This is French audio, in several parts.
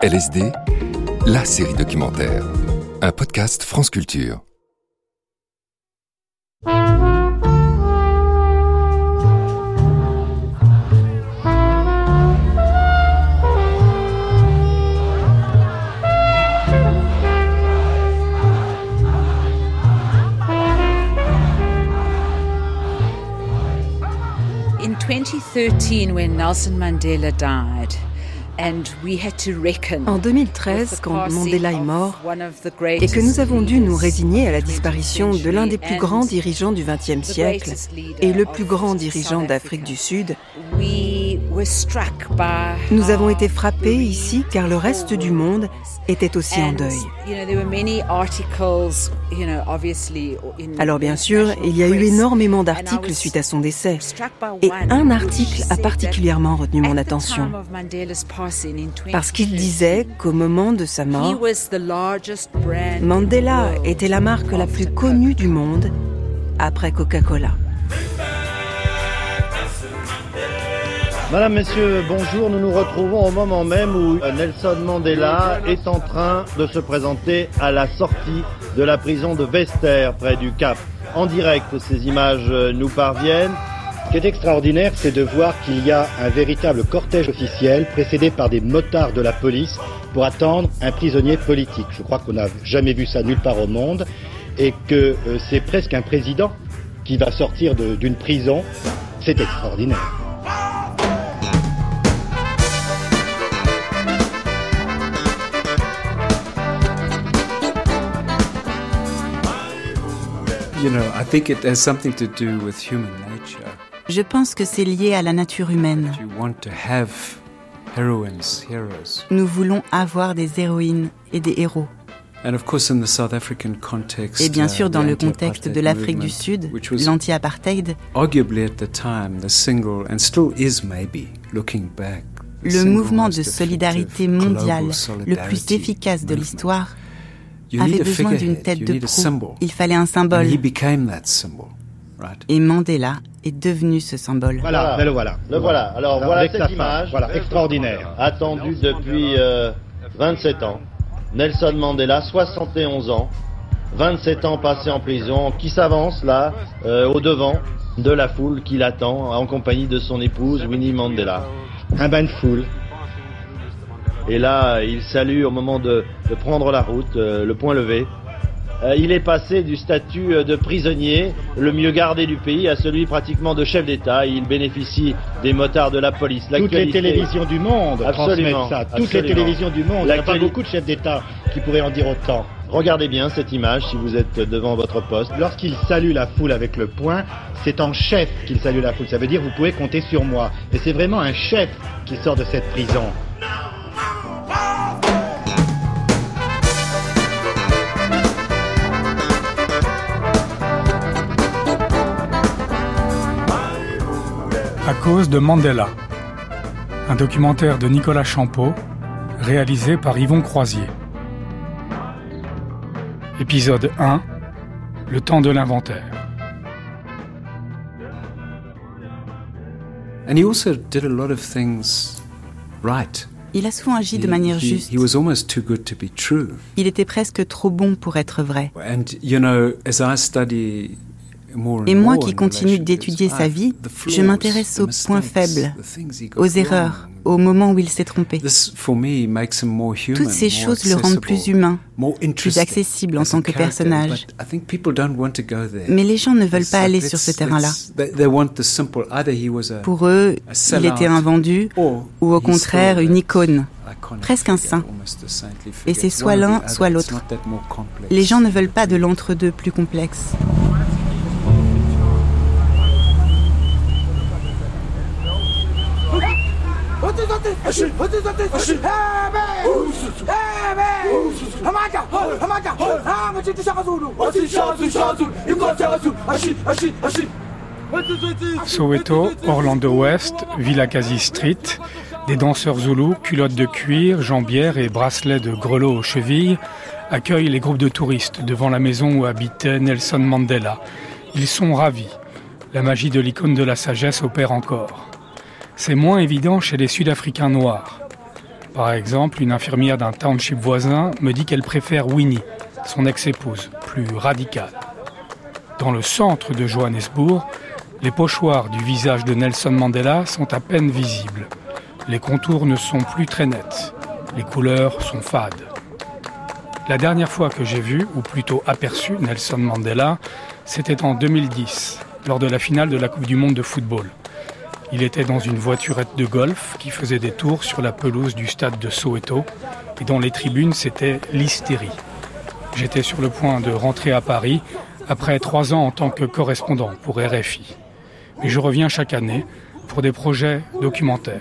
LSD, la série documentaire. Un podcast France Culture. In 2013, when Nelson Mandela died, En 2013, quand Mandela est mort et que nous avons dû nous résigner à la disparition de l'un des plus grands dirigeants du XXe siècle et le plus grand dirigeant d'Afrique du Sud, nous avons été frappés ici car le reste du monde était aussi en deuil. Alors bien sûr, il y a eu énormément d'articles suite à son décès. Et un article a particulièrement retenu mon attention. Parce qu'il disait qu'au moment de sa mort, Mandela était la marque la plus connue du monde après Coca-Cola. Madame, Messieurs, bonjour. Nous nous retrouvons au moment même où Nelson Mandela est en train de se présenter à la sortie de la prison de Vester, près du Cap. En direct, ces images nous parviennent. Ce qui est extraordinaire, c'est de voir qu'il y a un véritable cortège officiel précédé par des motards de la police pour attendre un prisonnier politique. Je crois qu'on n'a jamais vu ça nulle part au monde et que euh, c'est presque un président qui va sortir d'une prison. C'est extraordinaire. Je pense que c'est lié à la nature humaine. You want to have heroines, heroes. Nous voulons avoir des héroïnes et des héros. And of course in the South African context, Et bien sûr, uh, dans the le contexte de l'Afrique du Sud, l'anti-apartheid, arguably at the time the single, and still is maybe, looking back, the le mouvement de solidarité mondiale le plus efficace de l'histoire avait besoin d'une tête de proue. Il fallait un And symbole. he became that symbol, right? Et Mandela est devenu ce symbole. Voilà, le voilà. Le voilà. Alors, Alors, voilà avec cette image. Voilà, extraordinaire. Attendue depuis euh, 27 ans. Nelson Mandela, 71 ans. 27 ans passés en prison, qui s'avance là, euh, au devant de la foule qui l'attend, en compagnie de son épouse Winnie Mandela. Un bain de foule. Et là, il salue au moment de, de prendre la route, euh, le point levé. Euh, il est passé du statut euh, de prisonnier, le mieux gardé du pays, à celui pratiquement de chef d'État. Il bénéficie des motards de la police. Toutes les télévisions du monde Absolument, transmettent ça. Toutes les télévisions du monde. Il n'y a pas beaucoup de chefs d'État qui pourraient en dire autant. Regardez bien cette image si vous êtes devant votre poste. Lorsqu'il salue la foule avec le poing, c'est en chef qu'il salue la foule. Ça veut dire vous pouvez compter sur moi. Et c'est vraiment un chef qui sort de cette prison. À cause de Mandela. Un documentaire de Nicolas Champeau, réalisé par Yvon Croisier. Épisode 1 Le temps de l'inventaire. And he also did a lot of things right. Il a souvent agi de manière juste. He was almost too good to be true. Il était presque trop bon pour être vrai. Et moi qui in continue d'étudier sa vie, je m'intéresse aux points faibles, aux erreurs, au moment où il s'est trompé. Toutes ces choses le rendent plus humain, plus accessible en tant que personnage. Mais les gens ne veulent pas aller sur ce terrain-là. Pour eux, il était un vendu ou au contraire une icône. presque un saint. Et c'est soit l'un, soit l'autre. Les gens ne veulent pas de l'entre-deux plus complexe. Soweto, Orlando West, Villa Kasi Street, des danseurs zoulous, culottes de cuir, jambières et bracelets de grelots aux chevilles accueillent les groupes de touristes devant la maison où habitait Nelson Mandela. Ils sont ravis. La magie de l'icône de la sagesse opère encore. C'est moins évident chez les Sud-Africains noirs. Par exemple, une infirmière d'un township voisin me dit qu'elle préfère Winnie, son ex-épouse, plus radicale. Dans le centre de Johannesburg, les pochoirs du visage de Nelson Mandela sont à peine visibles. Les contours ne sont plus très nets. Les couleurs sont fades. La dernière fois que j'ai vu, ou plutôt aperçu, Nelson Mandela, c'était en 2010, lors de la finale de la Coupe du Monde de football. Il était dans une voiturette de golf qui faisait des tours sur la pelouse du stade de Soweto, et dans les tribunes, c'était l'hystérie. J'étais sur le point de rentrer à Paris après trois ans en tant que correspondant pour RFI. Mais je reviens chaque année pour des projets documentaires.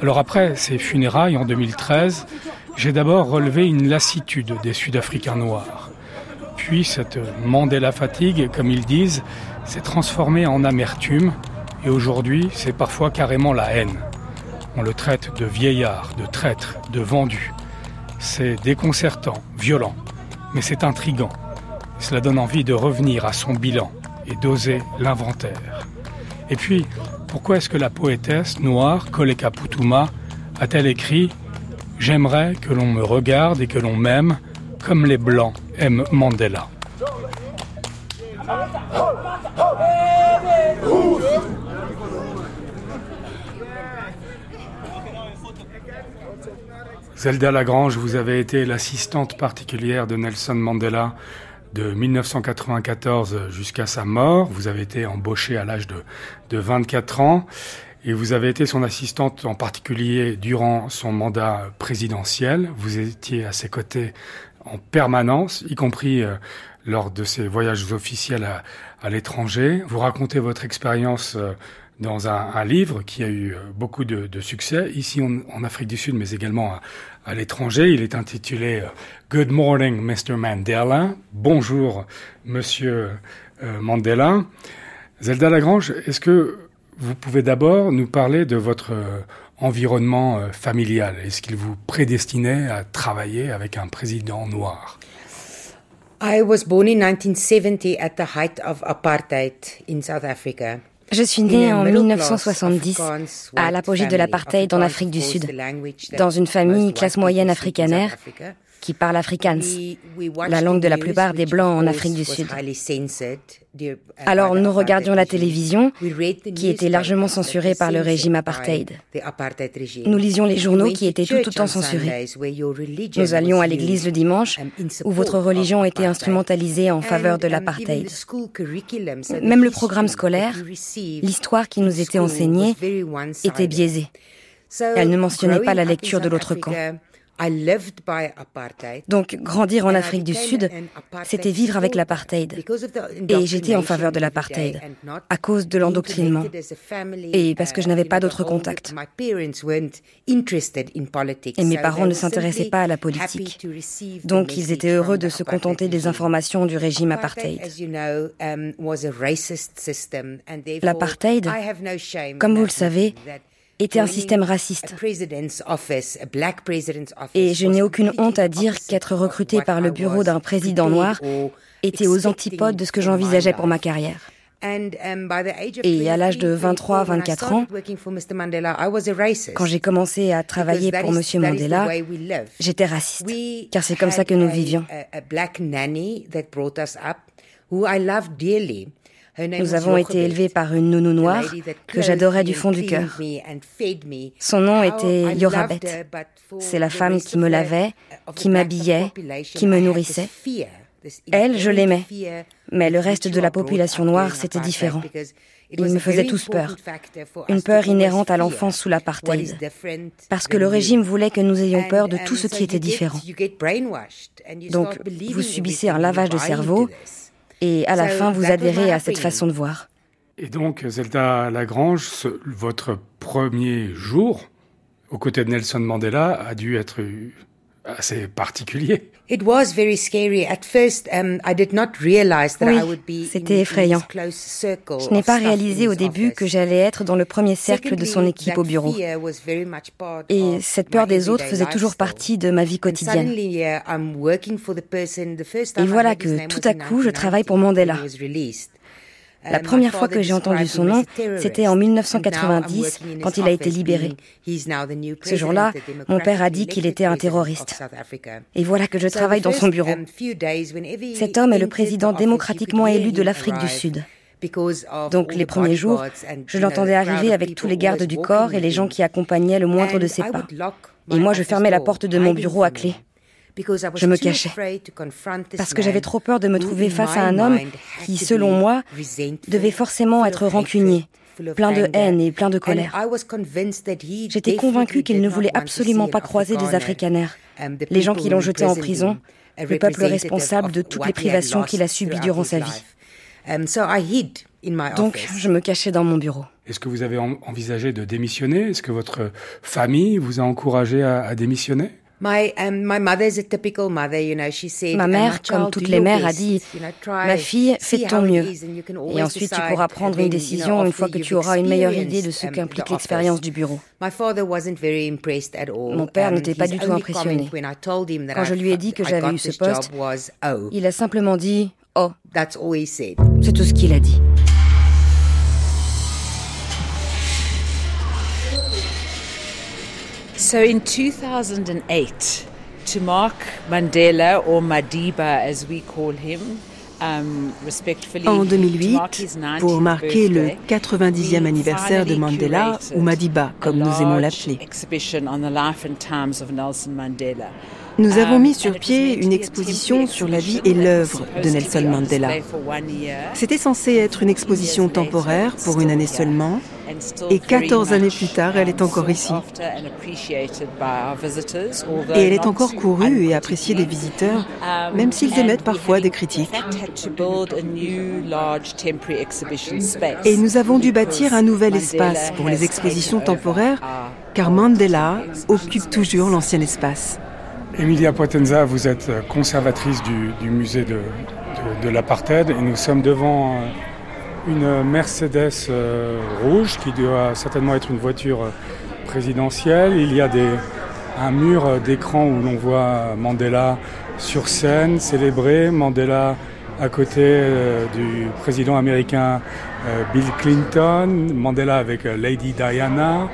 Alors après ces funérailles en 2013, j'ai d'abord relevé une lassitude des Sud-Africains noirs. Puis cette Mandela fatigue, comme ils disent, s'est transformée en amertume et aujourd'hui c'est parfois carrément la haine. On le traite de vieillard, de traître, de vendu. C'est déconcertant, violent, mais c'est intrigant. Cela donne envie de revenir à son bilan et d'oser l'inventaire. Et puis, pourquoi est-ce que la poétesse noire Koleka Putuma a-t-elle écrit J'aimerais que l'on me regarde et que l'on m'aime comme les Blancs aiment Mandela Zelda Lagrange, vous avez été l'assistante particulière de Nelson Mandela de 1994 jusqu'à sa mort. Vous avez été embauchée à l'âge de, de 24 ans et vous avez été son assistante en particulier durant son mandat présidentiel. Vous étiez à ses côtés en permanence, y compris euh, lors de ses voyages officiels à, à l'étranger. Vous racontez votre expérience euh, dans un, livre qui a eu euh, beaucoup de, succès ici en, Afrique du Sud, mais également à, l'étranger. Il est intitulé Good Morning, Mr. Mandela. Bonjour, Monsieur euh, Mandela. Zelda Lagrange, est-ce que vous pouvez d'abord nous parler de votre euh, environnement euh, familial? Est-ce qu'il vous prédestinait à travailler avec un président noir? I was born in 1970 at the height of apartheid in South Africa. Je suis née en 1970 à l'apogée de l'apartheid en Afrique du Sud, dans une famille classe moyenne africanaire qui parle afrikaans, la langue de la plupart des Blancs en Afrique du Sud. Alors nous regardions la télévision, qui était largement censurée par le régime apartheid. Nous lisions les journaux qui étaient tout autant censurés. Nous allions à l'église le dimanche, où votre religion était instrumentalisée en faveur de l'apartheid. Même le programme scolaire, l'histoire qui nous était enseignée, était biaisée. Elle ne mentionnait pas la lecture de l'autre camp. Donc, grandir en Afrique du Sud, c'était vivre avec l'apartheid. Et j'étais en faveur de l'apartheid, à cause de l'endoctrinement. Et parce que je n'avais pas d'autres contacts. Et mes parents ne s'intéressaient pas à la politique. Donc, ils étaient heureux de se contenter des informations du régime apartheid. L'apartheid, comme vous le savez, était un système raciste. Et je n'ai aucune honte à dire qu'être recruté par le bureau d'un président noir était aux antipodes de ce que j'envisageais pour ma carrière. Et à l'âge de 23-24 ans, quand j'ai commencé à travailler pour M. Mandela, j'étais raciste, car c'est comme ça que nous vivions. Nous avons été élevés par une nounou noire que j'adorais du fond du cœur. Son nom était Yorabet. C'est la femme qui me lavait, qui m'habillait, qui me nourrissait. Elle, je l'aimais. Mais le reste de la population noire, c'était différent. Ils me faisaient tous peur. Une peur inhérente à l'enfance sous l'apartheid. Parce que le régime voulait que nous ayons peur de tout ce qui était différent. Donc, vous subissez un lavage de cerveau et à la fin vous adhérez à cette façon de voir. Et donc, Zelda Lagrange, ce, votre premier jour aux côtés de Nelson Mandela a dû être assez particulier. Oui, c'était effrayant. Je n'ai pas réalisé au début que j'allais être dans le premier cercle de son équipe au bureau. Et cette peur des autres faisait toujours partie de ma vie quotidienne. Et voilà que tout à coup, je travaille pour Mandela. La première fois que j'ai entendu son nom, c'était en 1990, quand il a été libéré. Ce jour-là, mon père a dit qu'il était un terroriste. Et voilà que je travaille dans son bureau. Cet homme est le président démocratiquement élu de l'Afrique du Sud. Donc les premiers jours, je l'entendais arriver avec tous les gardes du corps et les gens qui accompagnaient le moindre de ses pas. Et moi, je fermais la porte de mon bureau à clé. Je me cachais. parce que j'avais trop peur de me trouver face à un homme qui, selon moi, devait forcément être rancunier, plein de haine et plein de colère. J'étais convaincue qu'il ne voulait absolument pas croiser des Afrikaners, les gens qui l'ont jeté en prison, le peuple responsable de toutes les privations qu'il a subies durant sa vie. Donc, je me cachais dans mon bureau. Est-ce que vous avez envisagé de démissionner? Est-ce que votre famille vous a encouragé à démissionner? Ma mère, comme toutes les mères, a dit Ma fille, fais de ton mieux. Et ensuite, tu pourras prendre une décision une fois que tu auras une meilleure idée de ce um, qu'implique l'expérience du bureau. Mon père n'était pas du tout impressionné. Quand je lui ai dit que j'avais eu ce poste, il a simplement dit Oh, c'est tout ce qu'il a dit. So in 2008, to mark Mandela, or Madiba as we call him, um, En 2008, pour marquer le 90e anniversaire de Mandela, ou Madiba, comme nous aimons l'appeler, nous avons mis sur pied une exposition sur la vie et l'œuvre de Nelson Mandela. C'était censé être une exposition temporaire pour une année seulement, et 14 années plus tard, elle est encore ici. Et elle est encore courue et appréciée des visiteurs, même s'ils émettent parfois des critiques. Et nous avons dû bâtir un nouvel espace pour les expositions temporaires, car Mandela occupe toujours l'ancien espace. Emilia Potenza, vous êtes conservatrice du, musée de, de l'apartheid et nous sommes devant euh, une Mercedes euh, rouge qui doit certainement être une voiture euh, présidentielle. Il y a un mur d'écran où l'on voit Mandela sur scène, célébré. Mandela à côté euh, du président américain Bill Clinton, Mandela avec Lady Diana,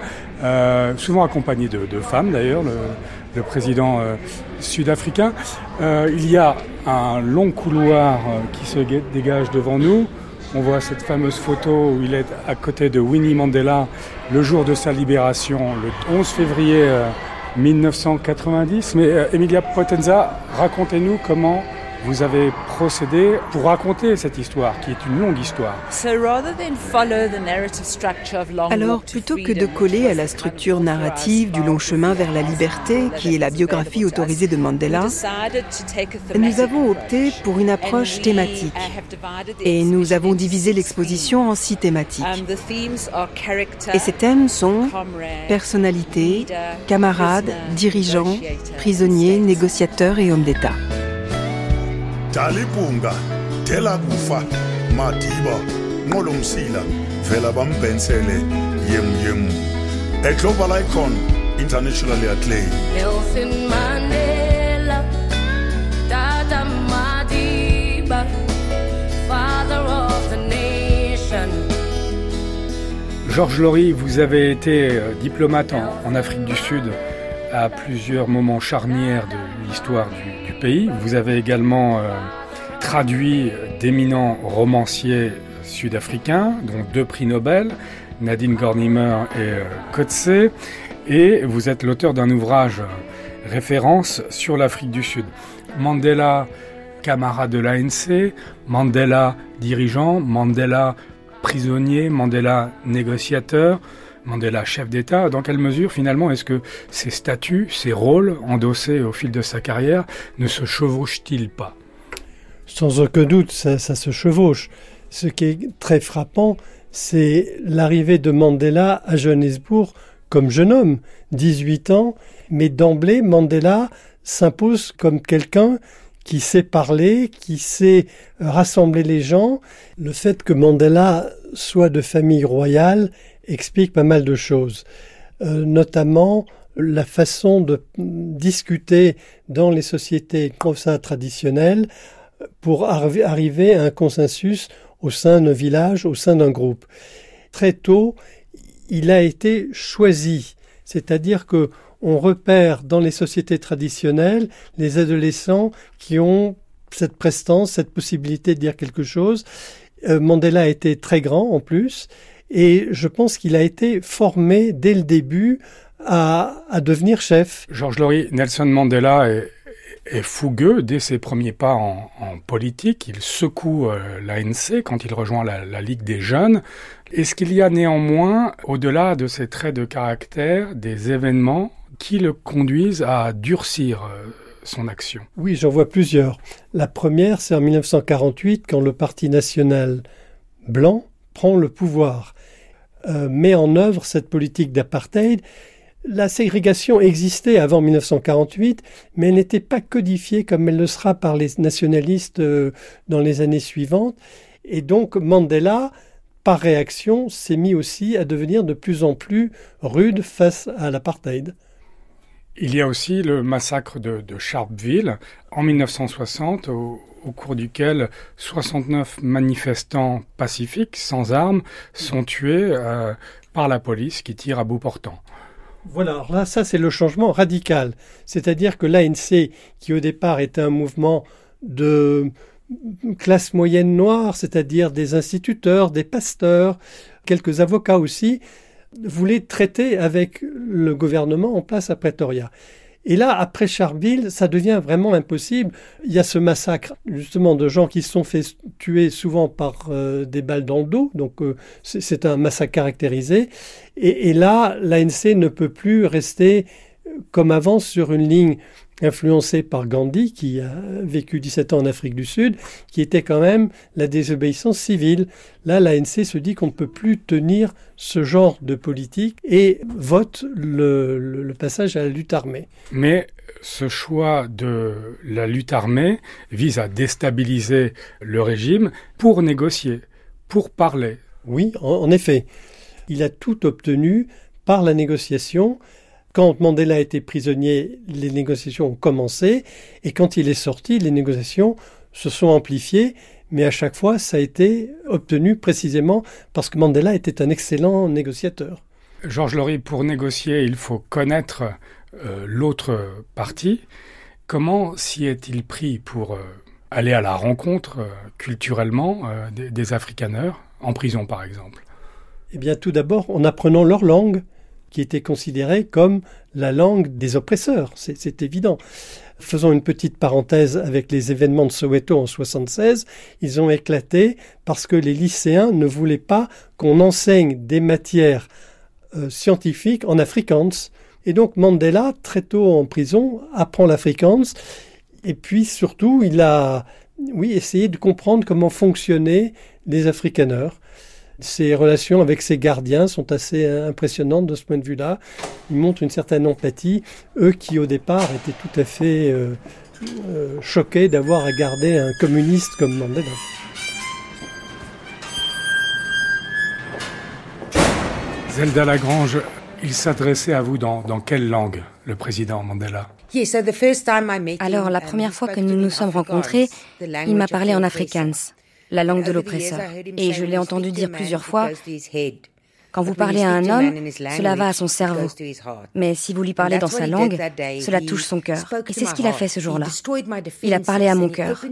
souvent accompagné de, femmes d'ailleurs, le, le, président sud-africain. il y a un long couloir qui se dégage devant nous. On voit cette fameuse photo où il est à côté de Winnie Mandela le jour de sa libération, le 11 février 1990. Euh, Mais euh, Emilia Potenza, racontez-nous comment vous avez procédé pour raconter cette histoire, qui est une longue histoire. Alors, plutôt que de coller à la structure narrative du long chemin vers la liberté, qui est la biographie autorisée de Mandela, nous avons opté pour une approche thématique. Et nous avons divisé l'exposition en six thématiques. Et ces thèmes sont personnalité, camarades, dirigeants, prisonniers, négociateurs et hommes d'État. Dalipunga thela kufa madiba nqolomsila vela bambhensele yemu yemu a global icon internationally acclaimed. Nelson Mandela Tata Madiba father of the nation. Georges Laurie, vous avez été euh, diplomate en, en Afrique du Sud à plusieurs moments charnières de l'histoire du, pays. Vous avez également euh, traduit d'éminents romanciers sud-africains, dont deux prix Nobel, Nadine Gornimer et euh, Coetzee, et vous êtes l'auteur d'un ouvrage euh, référence sur l'Afrique du Sud. Mandela, camarade de l'ANC, Mandela, dirigeant, Mandela, prisonnier, Mandela, négociateur, Mandela chef d'État, dans quelle mesure finalement est-ce que ces statuts, ces rôles endossés au fil de sa carrière ne se chevauchent-ils pas? Sans aucun doute, ça, se chevauche. Ce qui est très frappant, c'est l'arrivée de Mandela à Johannesburg comme jeune homme, 18 ans, mais d'emblée, Mandela s'impose comme quelqu'un qui sait parler, qui sait rassembler les gens. Le fait que Mandela soit de famille royale explique pas mal de choses, euh, notamment la façon de discuter dans les sociétés traditionnelles pour arriver à un consensus au sein d'un village, au sein d'un groupe. Très tôt, il a été choisi, c'est-à-dire que on repère dans les sociétés traditionnelles les adolescents qui ont cette prestance, cette possibilité de dire quelque chose. Euh, Mandela été très grand en plus, et je pense qu'il a été formé dès le début à, devenir chef. Georges Laurie, Nelson Mandela est, fougueux dès ses premiers pas en, politique. Il secoue euh, l'ANC quand il rejoint la, Ligue des jeunes. Est-ce qu'il y a néanmoins, au-delà de ses traits de caractère, des événements qui le conduisent à durcir euh, son action? Oui, j'en vois plusieurs. La première, c'est en 1948, quand le Parti national blanc prend le pouvoir, euh, met en œuvre cette politique d'apartheid la ségrégation existait avant 1948, mais elle n'était pas codifiée comme elle le sera par les nationalistes euh, dans les années suivantes. Et donc Mandela, par réaction, s'est mis aussi à devenir de plus en plus rude face à l'apartheid. Il y a aussi le massacre de, Sharpeville en 1960, au, cours duquel 69 manifestants pacifiques sans armes sont tués euh, par la police qui tire à bout portant. Voilà, là, ça c'est le changement radical. C'est-à-dire que l'ANC, qui au départ était un mouvement de classe moyenne noire, c'est-à-dire des instituteurs, des pasteurs, quelques avocats aussi, voulait traiter avec le gouvernement en place à Pretoria. Et là, après Charville, ça devient vraiment impossible. Il y a ce massacre, justement, de gens qui se sont fait tuer souvent par euh, des balles dans le dos. Donc, euh, c'est un massacre caractérisé. Et, et là, l'ANC ne peut plus rester euh, comme avant sur une ligne influencé par Gandhi, qui a vécu 17 ans en Afrique du Sud, qui était quand même la désobéissance civile. Là, l'ANC se dit qu'on ne peut plus tenir ce genre de politique et vote le, passage à la lutte armée. Mais ce choix de la lutte armée vise à déstabiliser le régime pour négocier, pour parler. Oui, en effet. Il a tout obtenu par la négociation quand Mandela a été prisonnier, les négociations ont commencé, et quand il est sorti, les négociations se sont amplifiées, mais à chaque fois, ça a été obtenu précisément parce que Mandela était un excellent négociateur. Georges Laurie, pour négocier, il faut connaître euh, l'autre partie. Comment s'y est-il pris pour euh, aller à la rencontre euh, culturellement des, des Afrikaners, en prison par exemple? Eh bien, tout d'abord, en apprenant leur langue, qui était considérée comme la langue des oppresseurs, c'est évident. Faisons une petite parenthèse avec les événements de Soweto en 76, ils ont éclaté parce que les lycéens ne voulaient pas qu'on enseigne des matières euh, scientifiques en afrikaans. Et donc Mandela, très tôt en prison, apprend l'afrikaans et puis surtout, il a oui, essayé de comprendre comment fonctionnaient les afrikaners. Ses relations avec ses gardiens sont assez impressionnantes de ce point de vue-là. Ils montrent une certaine empathie, eux qui au départ étaient tout à fait euh, euh, choqués d'avoir à garder un communiste comme Mandela. Zelda Lagrange, il s'adressait à vous dans, dans quelle langue, le président Mandela? Alors, la première fois que nous nous sommes rencontrés, il m'a parlé en afrikaans la langue de l'oppresseur. Et je l'ai entendu dire plusieurs fois, quand vous parlez à un homme, cela va à son cerveau. Mais si vous lui parlez dans sa langue, cela touche son cœur. Et c'est ce qu'il a fait ce jour-là. Il a parlé à mon cœur.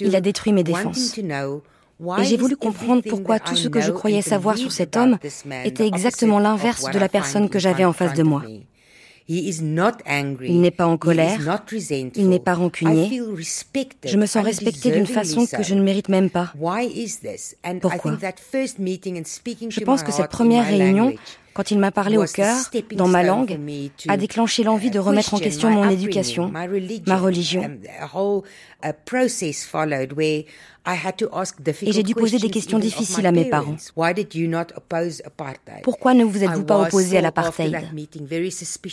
Il a détruit mes défenses. Et j'ai voulu comprendre pourquoi tout ce que je croyais savoir sur cet homme était exactement l'inverse de la personne que j'avais en face de moi. Il n'est pas en colère, il n'est pas rancunier. Je me sens respecté d'une façon que je ne mérite même pas. Pourquoi? Je pense que cette première réunion, quand il m'a parlé au cœur, dans ma langue, a déclenché l'envie de remettre en question mon éducation, ma religion. Et j'ai dû poser des questions difficiles à mes parents. Pourquoi ne vous êtes-vous pas opposé à l'apartheid?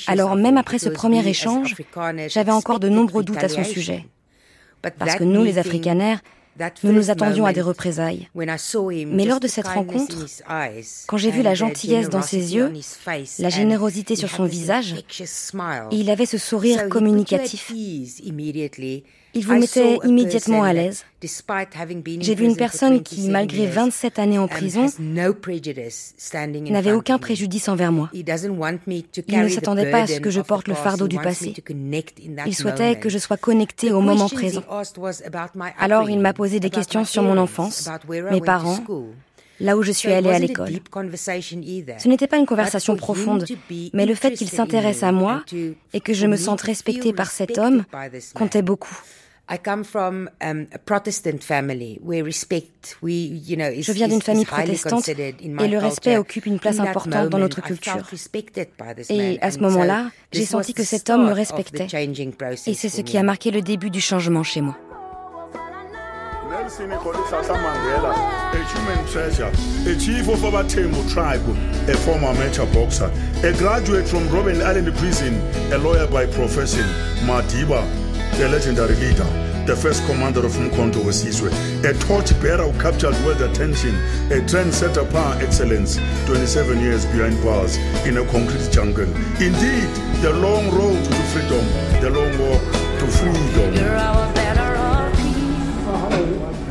Alors même après ce premier échange, j'avais encore de nombreux doutes à son sujet. Parce que nous, les Afrikaners, nous nous attendions à des représailles. Mais lors de cette rencontre, quand j'ai vu la gentillesse dans ses yeux, la générosité sur son visage, il avait ce sourire communicatif. Il vous mettait immédiatement à l'aise. J'ai vu une personne qui, malgré 27 années en um, prison, n'avait aucun préjudice envers moi. Il ne s'attendait pas à ce que je porte le fardeau du passé. Il souhaitait que je sois connectée au moment présent. Alors il m'a posé des questions sur mon enfance, mes parents, là où je suis allée à l'école. Ce n'était pas une conversation profonde, mais le fait qu'il s'intéresse à moi et que je me sente respectée par cet homme comptait beaucoup. Je viens d'une famille protestante et le respect occupe une place importante dans notre culture. Et à ce moment-là, j'ai senti que cet homme me respectait. Et c'est ce qui a marqué le début du changement chez moi. The legendary leader, the first commander of Mkonto Wesizwe, a torchbearer who captured world attention, a trendsetter par excellence, 27 years behind bars in a concrete jungle. Indeed, the long road to freedom, the long walk to freedom.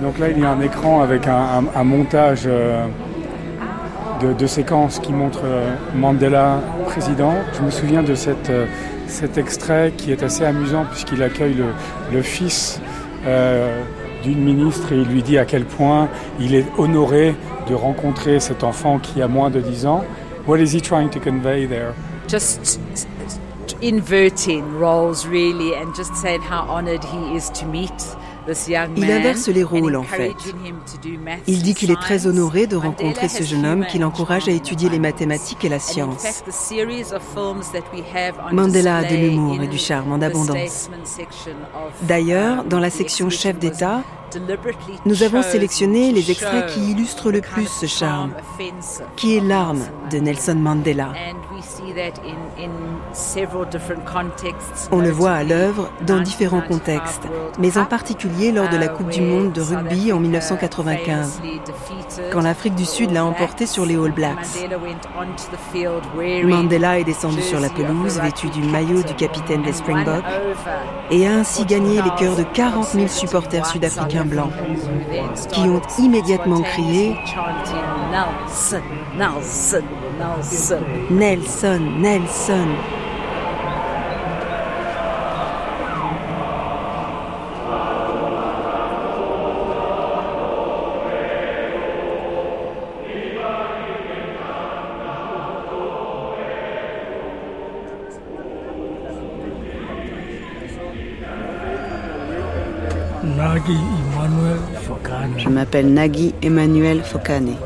Donc là, il y a un écran avec un, montage euh, de, séquences qui montre euh, Mandela président. Je me souviens de euh, cet extrait qui est assez amusant puisqu'il accueille le, fils d'une ministre et il lui dit à quel point il est honoré de rencontrer cet enfant qui a moins de 10 ans. What is he trying to convey there? Just inverting roles really and just saying how honored he is to meet il inverse les rôles en fait. Il dit qu'il est très honoré de rencontrer ce jeune homme qui l'encourage à étudier les mathématiques et la science. Mandela a de l'humour et du charme en abondance. D'ailleurs, dans la section chef d'État, nous avons sélectionné les extraits qui illustrent le plus ce charme, qui est l'arme de Nelson Mandela. On le voit à l'œuvre dans différents contextes, mais en particulier lors de la Coupe du Monde de rugby en 1995, quand l'Afrique du Sud l'a emporté sur les All Blacks. Mandela est descendu sur la pelouse vêtu du maillot du capitaine des Springboks et a ainsi gagné les cœurs de 40 000 supporters sud-africains blancs qui ont immédiatement crié Nelson, Nelson, Nelson, Nelson. Je m'appelle Nagui Emmanuel Fokane.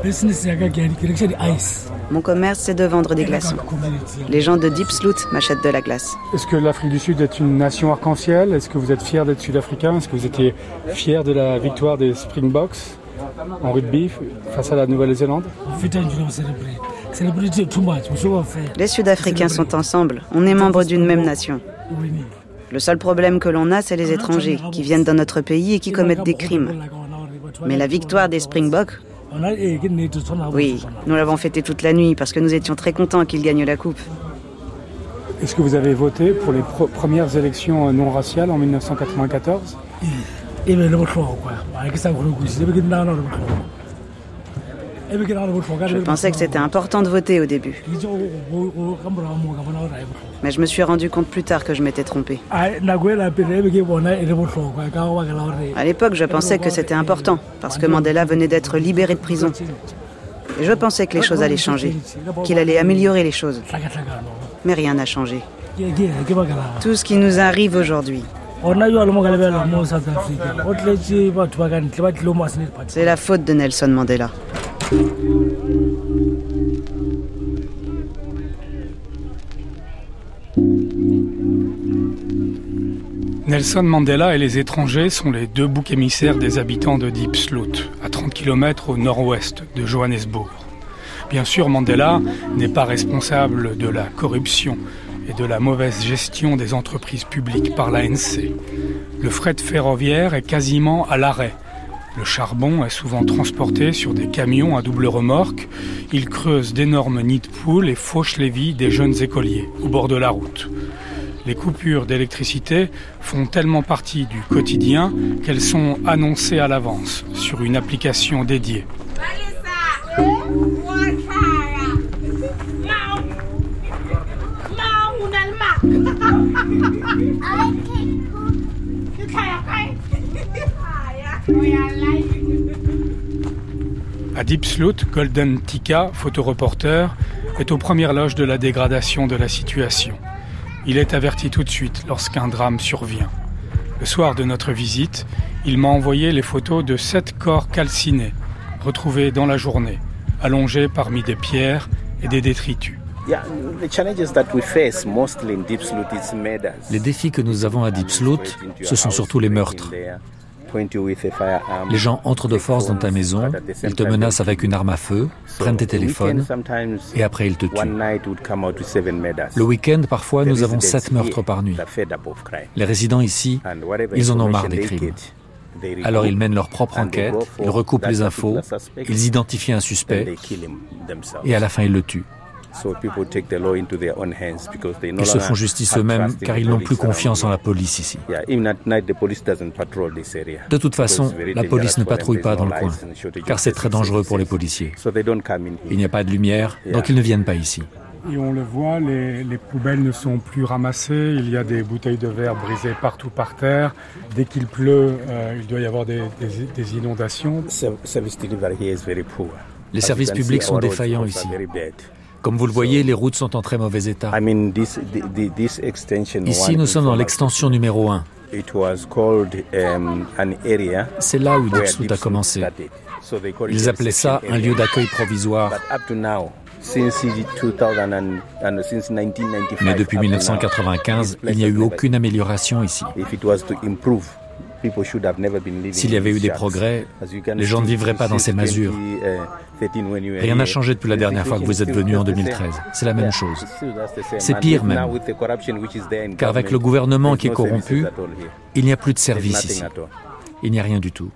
Mon commerce, c'est de vendre des glaçons. Les gens de Deep Sloot m'achètent de la glace. Est-ce que l'Afrique du Sud est une nation arc-en-ciel? Est-ce que vous êtes fier d'être sud-africain Est-ce que vous étiez fier de la victoire des Springboks en rugby face à la Nouvelle-Zélande? Les Sud-Africains sont ensemble. On est membres d'une même nation. Le seul problème que l'on a, c'est les étrangers qui viennent dans notre pays et qui commettent des crimes. Mais la victoire des Springboks, oui, nous l'avons fêté toute la nuit parce que nous étions très contents qu'ils gagnent la coupe. Est-ce que vous avez voté pour les premières élections non raciales en 1994 je pensais que c'était important de voter au début. Mais je me suis rendu compte plus tard que je m'étais trompé. À l'époque, je pensais que c'était important, parce que Mandela venait d'être libéré de prison. Et je pensais que les choses allaient changer, qu'il allait améliorer les choses. Mais rien n'a changé. Tout ce qui nous arrive aujourd'hui, c'est la faute de Nelson Mandela. Nelson Mandela et les étrangers sont les deux boucs émissaires des habitants de Deep à 30 km au nord-ouest de Johannesburg. Bien sûr, Mandela n'est pas responsable de la corruption et de la mauvaise gestion des entreprises publiques par l'ANC. Le fret ferroviaire est quasiment à l'arrêt le charbon est souvent transporté sur des camions à double remorque. Il creuse d'énormes nids de poules et fauche les vies des jeunes écoliers au bord de la route. Les coupures d'électricité font tellement partie du quotidien qu'elles sont annoncées à l'avance sur une application dédiée. À Sloot, Golden Tika, photoreporter, est aux premières loges de la dégradation de la situation. Il est averti tout de suite lorsqu'un drame survient. Le soir de notre visite, il m'a envoyé les photos de sept corps calcinés, retrouvés dans la journée, allongés parmi des pierres et des détritus. Les défis que nous avons à Deep Sloot, ce sont surtout les meurtres. Les gens entrent de force dans ta maison, ils te menacent avec une arme à feu, prennent tes téléphones et après ils te tuent. Le week-end, parfois, nous avons sept meurtres par nuit. Les résidents ici, ils en ont marre des crimes. Alors ils mènent leur propre enquête, ils recoupent les infos, ils identifient un suspect et à la fin ils le tuent. Ils se font justice eux-mêmes car ils n'ont plus confiance en la police ici. De toute façon, la police ne patrouille pas dans le coin car c'est très dangereux pour les policiers. Il n'y a pas de lumière, donc ils ne viennent pas ici. Et on le voit, les, poubelles ne sont plus ramassées, il y a des bouteilles de verre brisées partout par terre. Dès qu'il pleut, euh, il doit y avoir des, des inondations. Les services publics sont défaillants ici. Comme vous le voyez, les routes sont en très mauvais état. Ici, nous sommes dans l'extension numéro 1. Um, C'est là où Dixloot a commencé. Ils appelaient ça un lieu d'accueil provisoire. Mais depuis 1995, il n'y a eu aucune amélioration ici. S'il y avait eu des progrès, les gens ne vivraient pas dans ces masures. Rien n'a changé depuis la dernière fois que vous êtes venu en 2013. C'est la même chose. C'est pire même. Car avec le gouvernement qui est corrompu, il n'y a plus de service ici. Il n'y a rien du tout.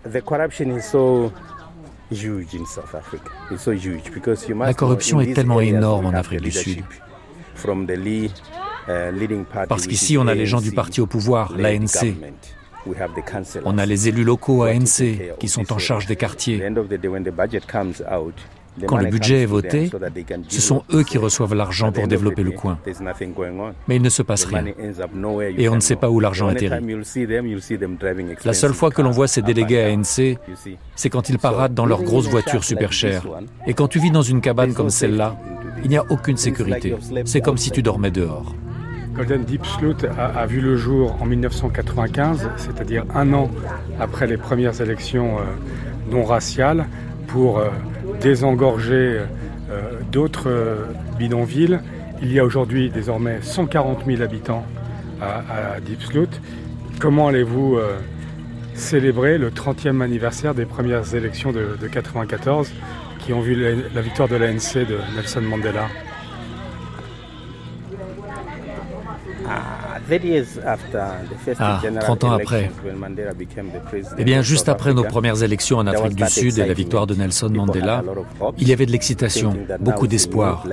La corruption est tellement énorme en Afrique du Sud. Parce qu'ici, on a les gens du parti au pouvoir, l'ANC. On a les élus locaux à ANC qui sont en charge des quartiers. Quand le budget est voté, ce sont eux qui reçoivent l'argent pour développer le coin. Mais il ne se passe rien. Et on ne sait pas où l'argent atterrit. La seule fois que l'on voit ces délégués à ANC, c'est quand ils paradent dans leurs grosses voitures super chères. Et quand tu vis dans une cabane comme celle-là, il n'y a aucune sécurité. C'est comme si tu dormais dehors. Golden Deep Sloot a, vu le jour en 1995, c'est-à-dire un an après les premières élections euh, non raciales, pour euh, désengorger euh, d'autres bidonvilles. Il y a aujourd'hui désormais 140 000 habitants à, Deep Sloot. Comment allez-vous célébrer le 30e anniversaire des premières élections de, 1994 qui ont vu la victoire de l'ANC de Nelson Mandela? Ah, 30 ans après. Eh bien, juste après nos premières élections en Afrique du Sud et la victoire de Nelson Mandela, il y avait de l'excitation, beaucoup d'espoir.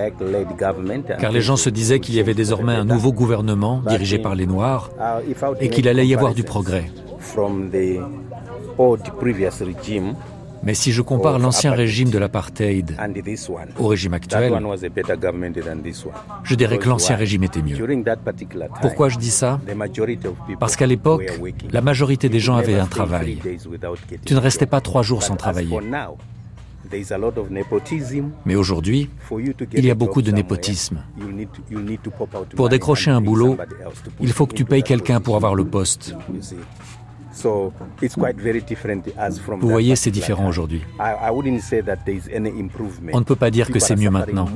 Car les gens se disaient qu'il y avait désormais un nouveau gouvernement dirigé par les Noirs et qu'il allait y avoir du progrès. Mais si je compare l'ancien régime de l'apartheid au régime actuel, je dirais que l'ancien régime était mieux. Pourquoi je dis ça? Parce qu'à l'époque, la majorité des gens avaient un travail. Tu ne restais pas trois jours sans travailler. Mais aujourd'hui, il y a beaucoup de népotisme. Pour décrocher un boulot, il faut que tu payes quelqu'un pour avoir le poste. Vous voyez, c'est différent aujourd'hui. On ne peut pas dire que c'est mieux maintenant.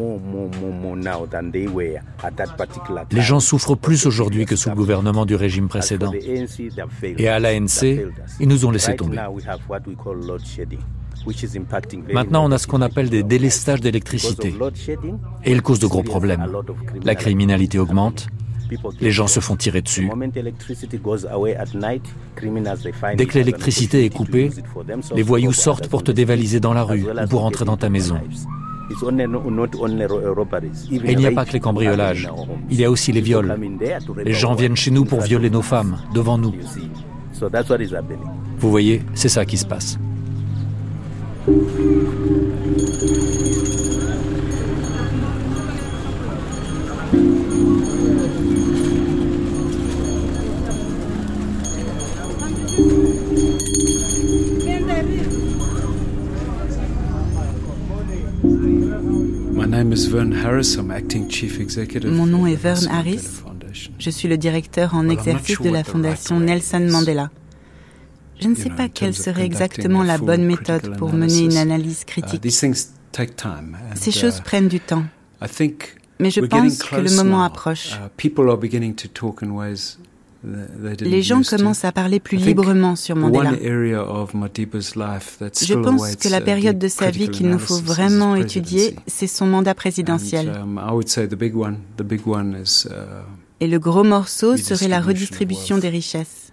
Les gens souffrent plus aujourd'hui que sous le gouvernement du régime précédent. Et à l'ANC, ils nous ont laissé tomber. Maintenant, on a ce qu'on appelle des délestages d'électricité. Et ils causent de gros problèmes. La criminalité augmente, les gens se font tirer dessus. Dès que l'électricité est coupée, les voyous sortent pour te dévaliser dans la rue ou pour entrer dans ta maison. Et il n'y a pas que les cambriolages, il y a aussi les viols. Les gens viennent chez nous pour violer nos femmes, devant nous. Vous voyez, c'est ça qui se passe. Mon nom est Vern Harris. Je suis le directeur en exercice de la fondation Nelson Mandela. Je ne sais pas quelle serait exactement la bonne méthode pour mener une analyse Uh, critique. Ces choses prennent du temps. Mais je pense que le moment approche. Les gens commencent à parler plus librement sur Mandela. Je pense que la période de sa vie qu'il nous faut vraiment étudier, c'est son mandat présidentiel. Et le gros morceau serait la redistribution des richesses.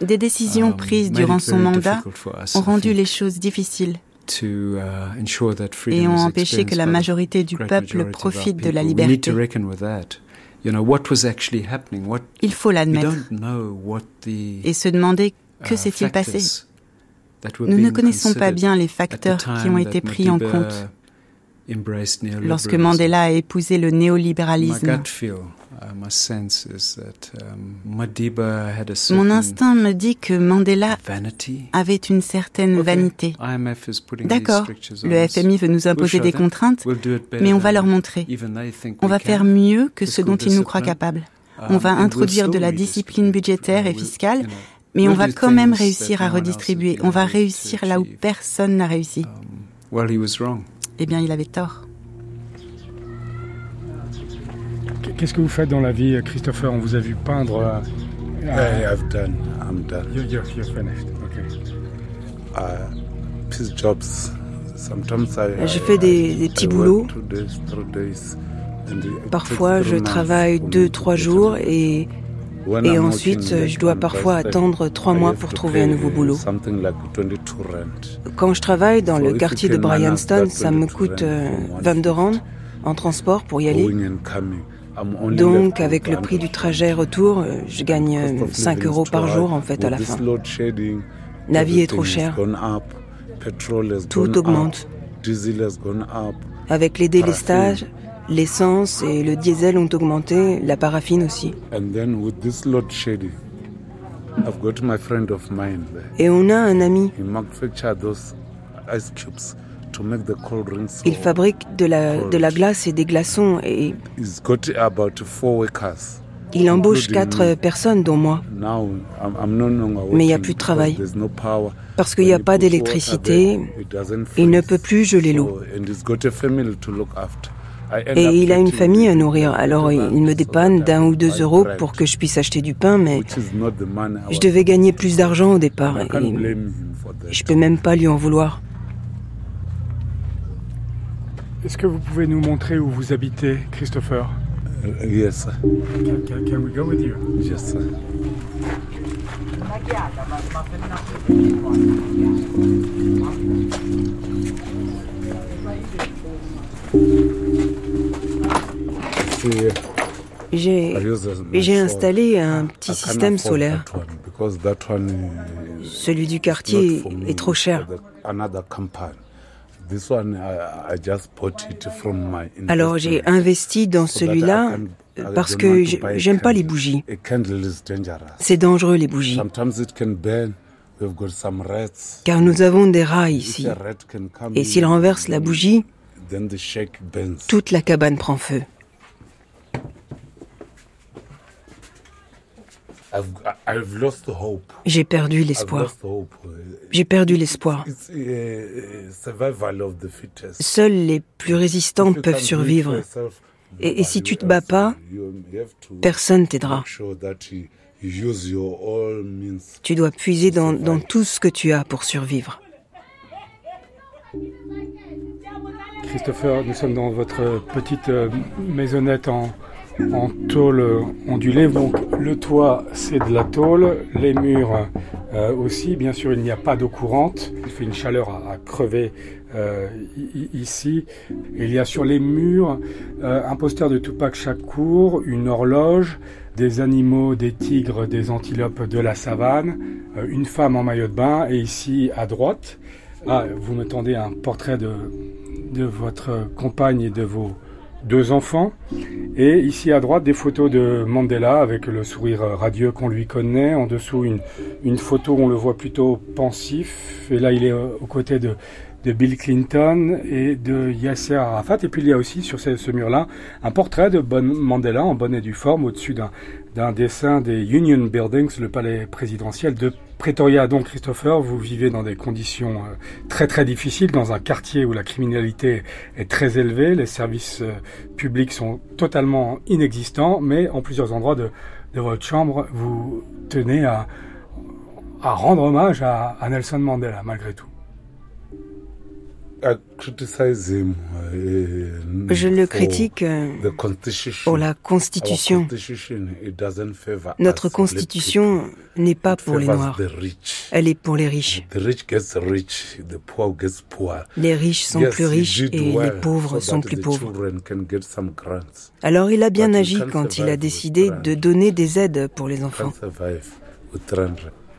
Des décisions prises durant son mandat ont rendu les choses difficiles et ont empêché que la majorité du peuple profite de la liberté. Il faut l'admettre. et se demander que s'est-il passé? Nous ne connaissons pas bien les facteurs qui ont été pris en compte lorsque Mandela a épousé le néolibéralisme. Mon instinct me dit que Mandela avait une certaine vanité. D'accord, le FMI veut nous imposer des contraintes, mais on va leur montrer. On va faire mieux que ce dont ils nous croient capables. On va introduire de la discipline budgétaire et fiscale, mais on va quand même réussir à redistribuer. On va réussir là où personne n'a réussi. Eh bien, il avait tort. Qu'est-ce que vous faites dans la vie, Christopher? On vous a vu peindre. Euh, Yeah, I've done. I'm done. You're, you're finished. Okay. Uh, jobs. Sometimes I, Je fais des, des petits boulots. Parfois, je travaille deux, trois jours et, et ensuite, je dois parfois attendre trois mois pour trouver un nouveau boulot. Quand je travaille dans le quartier de Bryanston, ça me coûte euh, 22 rand en transport pour y aller. Donc, avec le prix du trajet retour, euh, je gagne 5 euros par jour en fait à la fin. La vie est trop chère. Tout augmente. Avec les délestages, l'essence et le diesel ont augmenté, la paraffine aussi. Et on a un ami. Il fabrique de la, de la glace et des glaçons et il embauche quatre personnes, dont moi. Mais il n'y a plus de travail. Parce qu'il n'y a pas d'électricité, il ne peut plus geler l'eau. Et il a une famille à nourrir, alors il me dépanne d'un ou deux euros pour que je puisse acheter du pain, mais je devais gagner plus d'argent au départ et je peux même pas lui en vouloir. Est-ce que vous pouvez nous montrer où vous habitez, Christopher? Yes, sir. Can, can we go with you? Yes, j'ai installé un petit système solaire. Celui du quartier est trop cher. Alors j'ai investi dans celui-là parce que j'aime pas les bougies. C'est dangereux les bougies. Car nous avons des rats ici. Et s'ils renversent la bougie, toute la cabane prend feu. J'ai perdu l'espoir. J'ai perdu l'espoir. Seuls les plus résistants peuvent survivre. Et, et si tu te bats pas, personne t'aidera. Tu dois puiser dans, dans tout ce que tu as pour survivre. Christopher, nous sommes dans votre petite euh, maisonnette en, en tôle ondulée. Donc le toit c'est de la tôle, les murs euh, aussi. Bien sûr il n'y a pas d'eau courante, il fait une chaleur à, crever euh, ici. il y a sur les murs euh, un poster de Tupac Shakur, une horloge, des animaux, des tigres, des antilopes de la savane, une femme en maillot de bain et ici à droite, ah, vous me tendez un portrait de, de votre compagne et de vos deux enfants. Et ici à droite, des photos de Mandela avec le sourire radieux qu'on lui connaît. En dessous, une, une photo où on le voit plutôt pensif. Et là, il est aux côtés de, de Bill Clinton et de Yasser Arafat. Et puis il y a aussi sur ce, mur-là un portrait de bon Mandela en bonne et due forme au-dessus d'un dessin des Union Buildings, le palais présidentiel de Pretoria. Donc Christopher, vous vivez dans des conditions euh, très très difficiles, dans un quartier où la criminalité est très élevée, les services euh, publics sont totalement inexistants, mais en plusieurs endroits de, votre chambre, vous tenez à, à rendre hommage à Nelson Mandela malgré tout. Uh, Je le critique euh, pour la Constitution. Notre Constitution n'est pas pour les Noirs, elle est pour les riches. Les riches sont plus riches et les pauvres sont plus pauvres. Alors il a bien agi quand il a décidé de donner des aides pour les enfants.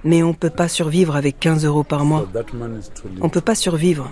Mais on ne peut pas survivre avec 15 euros par mois. On ne peut pas survivre.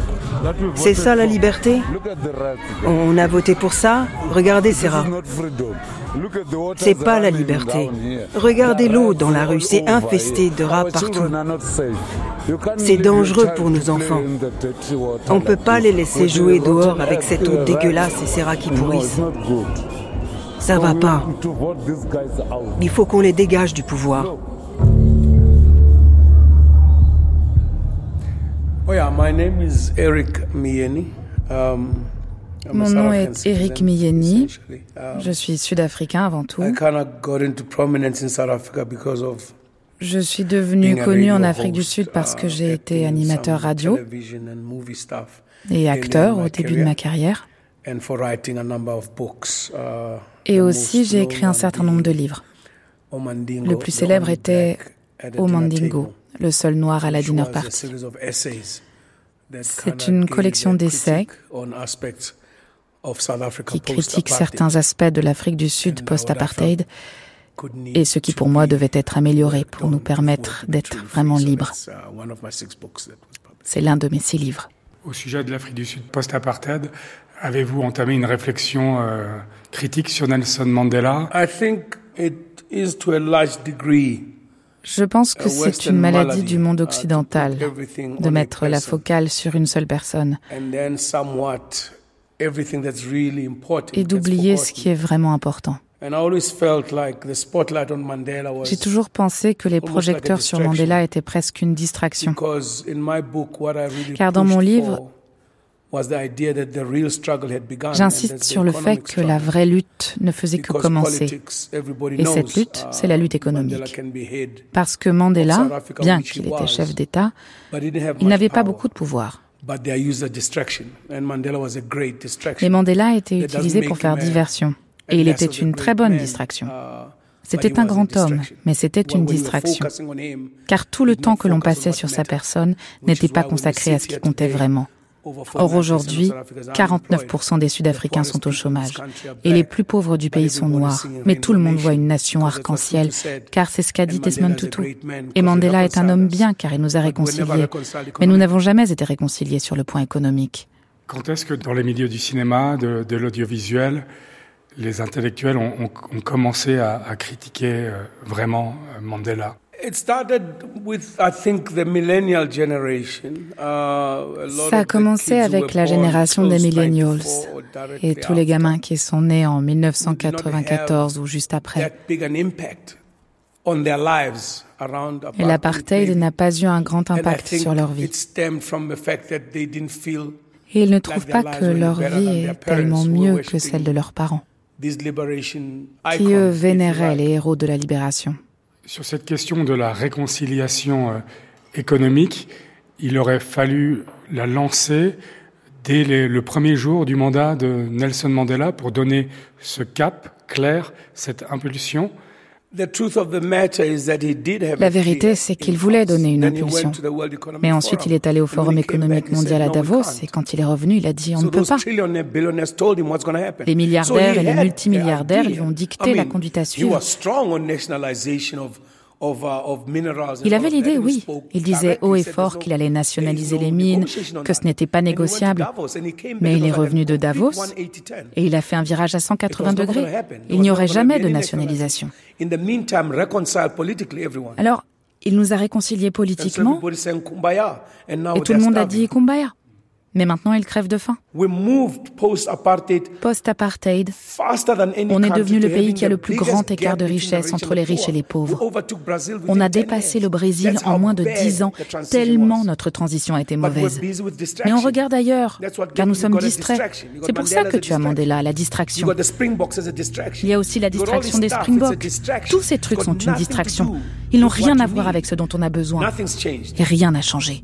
C'est ça la liberté On a voté pour ça Regardez ces rats. C'est pas la liberté. Regardez l'eau dans la rue, c'est infesté de rats partout. C'est dangereux pour nos enfants. On ne peut pas les laisser jouer dehors avec cette eau dégueulasse et ces rats qui pourrissent. Ça va pas. Il faut qu'on les dégage du pouvoir. Um, Mon nom est Eric Miyeni. Um, Je suis sud-africain avant tout. Je suis devenu connu en Afrique du Sud parce que j'ai uh, été animateur radio et acteur au début de ma carrière. Uh, et aussi, j'ai écrit un certain nombre de livres. Le plus célèbre était O Mandingo, le seul noir à la dinner party. C'est une collection d'essais qui critiquent certains aspects de l'Afrique du Sud post-apartheid et ce qui pour moi devait être amélioré pour nous permettre d'être vraiment libres. C'est l'un de mes six livres. Au sujet de l'Afrique du Sud post-apartheid, avez-vous entamé une réflexion euh, critique sur Nelson Mandela? Je pense que c'est une maladie du monde occidental de mettre la focale sur une seule personne et d'oublier ce qui est vraiment important. J'ai toujours pensé que les projecteurs sur Mandela étaient presque une distraction. Car dans mon livre, J'insiste sur le fait que la vraie lutte ne faisait que commencer. Et cette lutte, c'est la lutte économique. Parce que Mandela, bien qu'il était chef d'État, il n'avait pas beaucoup de pouvoir. Et Mandela été utilisé pour faire diversion. Et il était une très bonne distraction. C'était un grand homme, mais c'était une distraction. Car tout le temps que l'on passait sur sa personne n'était pas consacré à ce qui comptait vraiment. Or aujourd'hui, 49% des Sud-Africains sont au chômage et les plus pauvres du pays sont noirs. Mais tout le monde voit une nation arc-en-ciel car c'est ce qu'a dit Desmond Tutu. Et Mandela est un homme bien car il nous a réconciliés. Mais nous n'avons jamais été réconciliés sur le point économique. Quand est-ce que dans les milieux du cinéma, de, l'audiovisuel, les intellectuels ont, commencé à, critiquer euh, vraiment euh, Mandela? Ça a commencé avec la génération des millennials et tous les gamins qui sont nés en 1994 ou juste après. Et l'apartheid n'a pas eu un grand impact sur leur vie. Et ils ne trouvent pas que leur vie est tellement mieux que celle de leurs parents, qui eux vénéraient les héros de la libération. Sur cette question de la réconciliation euh, économique, il aurait fallu la lancer dès le premier jour du mandat de Nelson Mandela pour donner ce cap clair, cette impulsion. La vérité, c'est qu'il voulait donner une impulsion. Mais ensuite, il est allé au Forum économique mondial à Davos et quand il est revenu, il a dit on ne peut pas. Les milliardaires et les multimilliardaires lui ont dicté la conduite à suivre. Il avait l'idée, oui. Il disait haut et fort qu'il allait nationaliser les mines, que ce n'était pas négociable. Mais il est revenu de Davos et il a fait un virage à 180 degrés. Il n'y aurait jamais de nationalisation. Alors, il nous a réconciliés politiquement et tout le monde a dit Kumbaya. Mais maintenant, ils crèvent de faim. Post-apartheid, on est devenu le pays qui a le plus grand écart de richesse entre les riches et les pauvres. On a dépassé le Brésil en moins de dix ans, tellement notre transition a été mauvaise. Mais on regarde ailleurs, car nous sommes distraits. C'est pour ça que tu as Mandela, la distraction. Il y a aussi la distraction des Springboks. Tous ces trucs sont une distraction. Ils n'ont rien à voir avec ce dont on a besoin. Et rien n'a changé.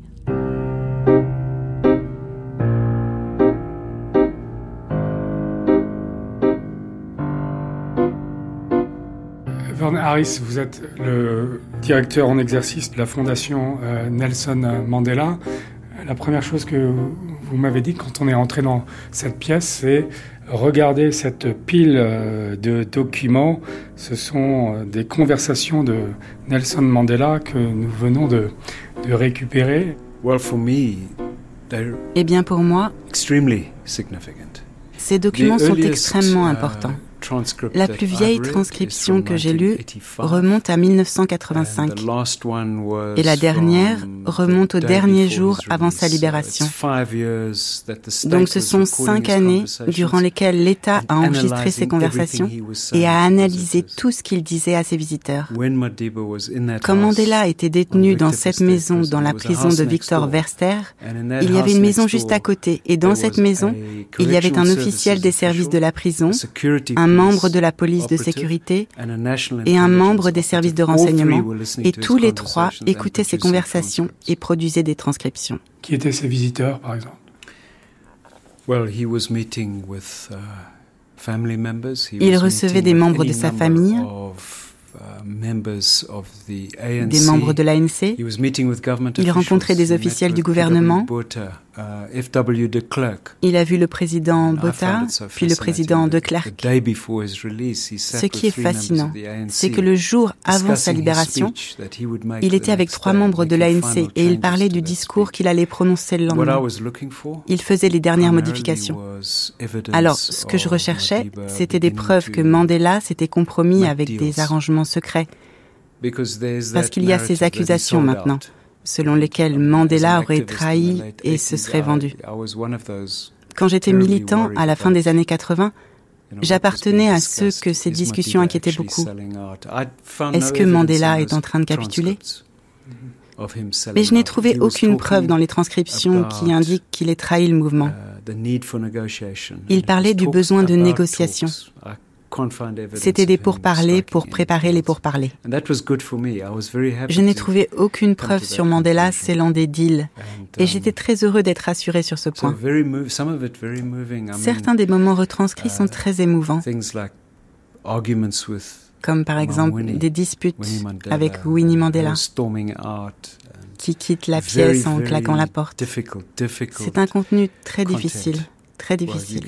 Harris, vous êtes le directeur en exercice de la fondation euh, Nelson Mandela. La première chose que vous m'avez dit quand on est entré dans cette pièce, c'est regarder cette pile euh, de documents. Ce sont euh, des conversations de Nelson Mandela que nous venons de, de récupérer. eh bien pour moi, ces documents sont extrêmement importants. La plus vieille transcription que j'ai lue remonte à 1985 et la dernière remonte au dernier jour avant sa libération. Donc ce sont cinq années durant lesquelles l'État a enregistré ses conversations et a analysé tout ce qu'il disait à ses visiteurs. Quand Mandela était détenu dans cette maison dans la prison de Victor Verster, il y avait une maison juste à côté. Et dans cette maison, il y avait un officiel des services de la prison, un membre de la police de sécurité et un membre des services de renseignement. Et tous les trois écoutaient ces conversations et produisaient des transcriptions. Qui étaient ses visiteurs, par exemple? Il recevait des membres de sa famille, des membres de l'ANC. Il rencontrait des officiels du gouvernement. Uh, il a vu le président Botha, puis le président de Klerk. Ce qui est fascinant, c'est que le jour avant sa libération, il était avec trois membres de l'ANC et il parlait du discours qu'il allait prononcer le lendemain. Il faisait les dernières modifications. Alors, ce que je recherchais, c'était des preuves que Mandela s'était compromis avec des arrangements secrets. Parce qu'il y a ces accusations maintenant selon lesquels Mandela aurait trahi et se serait vendu. Quand j'étais militant à la fin des années 80, j'appartenais à ceux que ces discussions inquiétaient beaucoup. Est-ce que Mandela est en train de capituler? Mais je n'ai trouvé aucune preuve dans les transcriptions qui indiquent qu'il ait trahi le mouvement. Il parlait du besoin de négociation. C'était des pourparlers pour préparer les pourparlers. Je n'ai trouvé aucune preuve sur Mandela scellant des deals et j'étais très heureux d'être assuré sur ce point. Certains des moments retranscrits sont très émouvants, comme par exemple des disputes avec Winnie Mandela qui quitte la pièce en claquant la porte. C'est un contenu très difficile, très difficile.